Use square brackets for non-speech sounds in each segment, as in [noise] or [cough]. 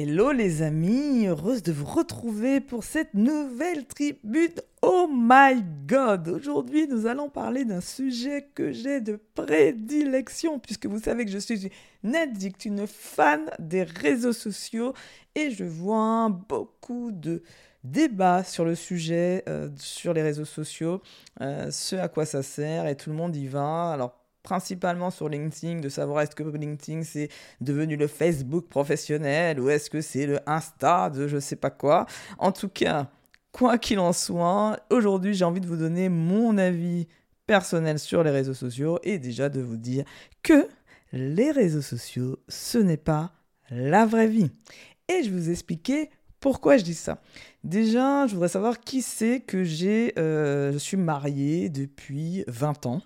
Hello les amis, heureuse de vous retrouver pour cette nouvelle tribune. Oh my god, aujourd'hui nous allons parler d'un sujet que j'ai de prédilection puisque vous savez que je suis une addict, une fan des réseaux sociaux et je vois beaucoup de débats sur le sujet euh, sur les réseaux sociaux, euh, ce à quoi ça sert et tout le monde y va. Alors principalement sur LinkedIn, de savoir est-ce que LinkedIn c'est devenu le Facebook professionnel ou est-ce que c'est le Insta de je sais pas quoi. En tout cas, quoi qu'il en soit, aujourd'hui j'ai envie de vous donner mon avis personnel sur les réseaux sociaux et déjà de vous dire que les réseaux sociaux, ce n'est pas la vraie vie. Et je vais vous expliquer pourquoi je dis ça. Déjà, je voudrais savoir qui c'est que j'ai... Euh, je suis marié depuis 20 ans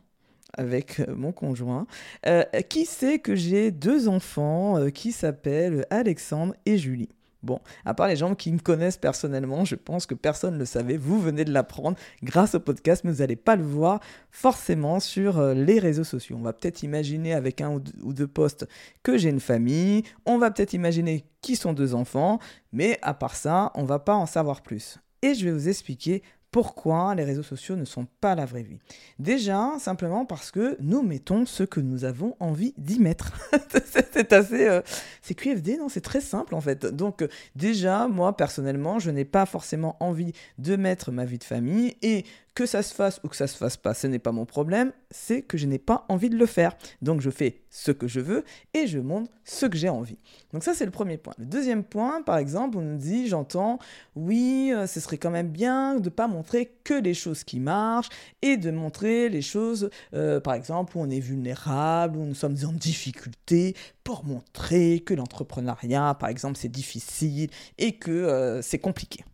avec euh, mon conjoint. Euh, qui sait que j'ai deux enfants euh, qui s'appellent Alexandre et Julie? Bon, à part les gens qui me connaissent personnellement, je pense que personne ne le savait. Vous venez de l'apprendre grâce au podcast, mais vous n'allez pas le voir forcément sur les réseaux sociaux. On va peut-être imaginer avec un ou deux posts que j'ai une famille. On va peut-être imaginer qui sont deux enfants. Mais à part ça, on va pas en savoir plus. Et je vais vous expliquer pourquoi les réseaux sociaux ne sont pas la vraie vie. Déjà, simplement parce que nous mettons ce que nous avons envie d'y mettre. [laughs] c'est assez... Euh, c'est QFD, non C'est très simple en fait. Donc déjà, moi personnellement, je n'ai pas forcément envie de mettre ma vie de famille et que ça se fasse ou que ça se fasse pas, ce n'est pas mon problème, c'est que je n'ai pas envie de le faire. Donc je fais ce que je veux et je montre ce que j'ai envie. Donc ça c'est le premier point. Le deuxième point, par exemple, on nous dit, j'entends, oui, euh, ce serait quand même bien de ne pas montrer que les choses qui marchent et de montrer les choses, euh, par exemple, où on est vulnérable, où nous sommes en difficulté pour montrer que l'entrepreneuriat, par exemple, c'est difficile et que euh, c'est compliqué.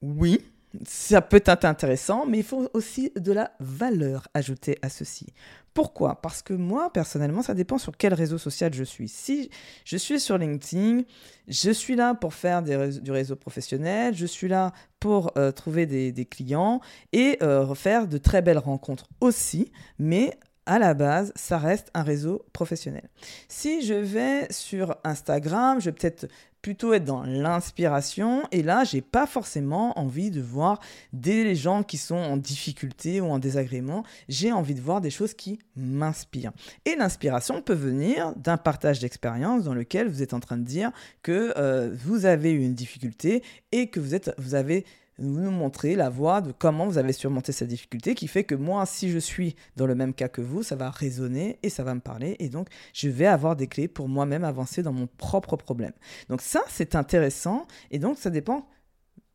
Oui, ça peut être intéressant, mais il faut aussi de la valeur ajoutée à ceci. Pourquoi? Parce que moi, personnellement, ça dépend sur quel réseau social je suis. Si je suis sur LinkedIn, je suis là pour faire du réseau professionnel, je suis là pour euh, trouver des, clients et euh, faire de très belles rencontres aussi, mais à la base, ça reste un réseau professionnel. Si je vais sur Instagram, je vais peut-être plutôt être dans l'inspiration et là, j'ai pas forcément envie de voir des gens qui sont en difficulté ou en désagrément, j'ai envie de voir des choses qui m'inspirent. Et l'inspiration peut venir d'un partage d'expérience dans lequel vous êtes en train de dire que euh, vous avez eu une difficulté et que vous êtes vous avez vous nous montrer la voie de comment vous avez surmonté cette difficulté qui fait que moi, si je suis dans le même cas que vous, ça va résonner et ça va me parler et donc je vais avoir des clés pour moi-même avancer dans mon propre problème. Donc ça, c'est intéressant et donc ça dépend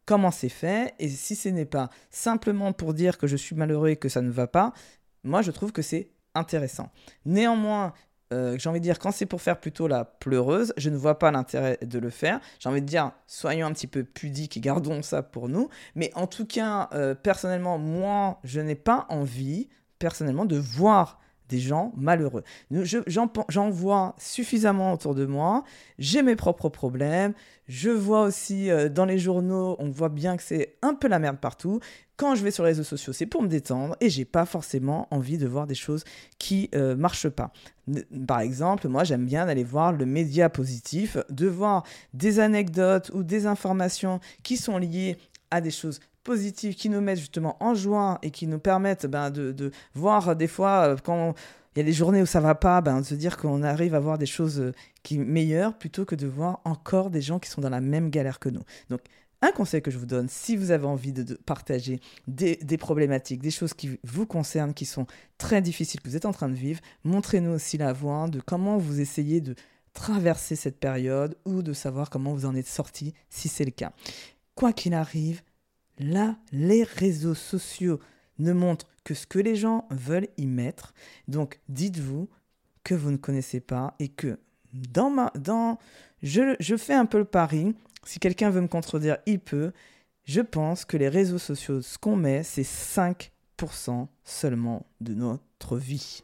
comment c'est fait et si ce n'est pas simplement pour dire que je suis malheureux et que ça ne va pas, moi je trouve que c'est intéressant. Néanmoins, euh, j'ai envie de dire, quand c'est pour faire plutôt la pleureuse, je ne vois pas l'intérêt de le faire. J'ai envie de dire, soyons un petit peu pudiques et gardons ça pour nous. Mais en tout cas, euh, personnellement, moi, je n'ai pas envie, personnellement, de voir des gens malheureux. J'en vois suffisamment autour de moi, j'ai mes propres problèmes, je vois aussi euh, dans les journaux, on voit bien que c'est un peu la merde partout. Quand je vais sur les réseaux sociaux, c'est pour me détendre et j'ai pas forcément envie de voir des choses qui euh, marchent pas. Par exemple, moi j'aime bien d'aller voir le média positif, de voir des anecdotes ou des informations qui sont liées à des choses positives qui nous mettent justement en joie et qui nous permettent ben, de, voir des fois euh, quand il y a des journées où ça va pas, ben, de se dire qu'on arrive à voir des choses euh, qui meilleures plutôt que de voir encore des gens qui sont dans la même galère que nous. Donc un conseil que je vous donne, si vous avez envie de, partager des, des, problématiques, des choses qui vous concernent, qui sont très difficiles, que vous êtes en train de vivre, montrez-nous aussi la voie de comment vous essayez de traverser cette période ou de savoir comment vous en êtes sorti si c'est le cas. Quoi qu'il arrive, Là, les réseaux sociaux ne montrent que ce que les gens veulent y mettre. Donc, dites-vous que vous ne connaissez pas et que dans ma, dans, je, je fais un peu le pari. Si quelqu'un veut me contredire, il peut. Je pense que les réseaux sociaux, ce qu'on met, c'est 5% seulement de notre vie.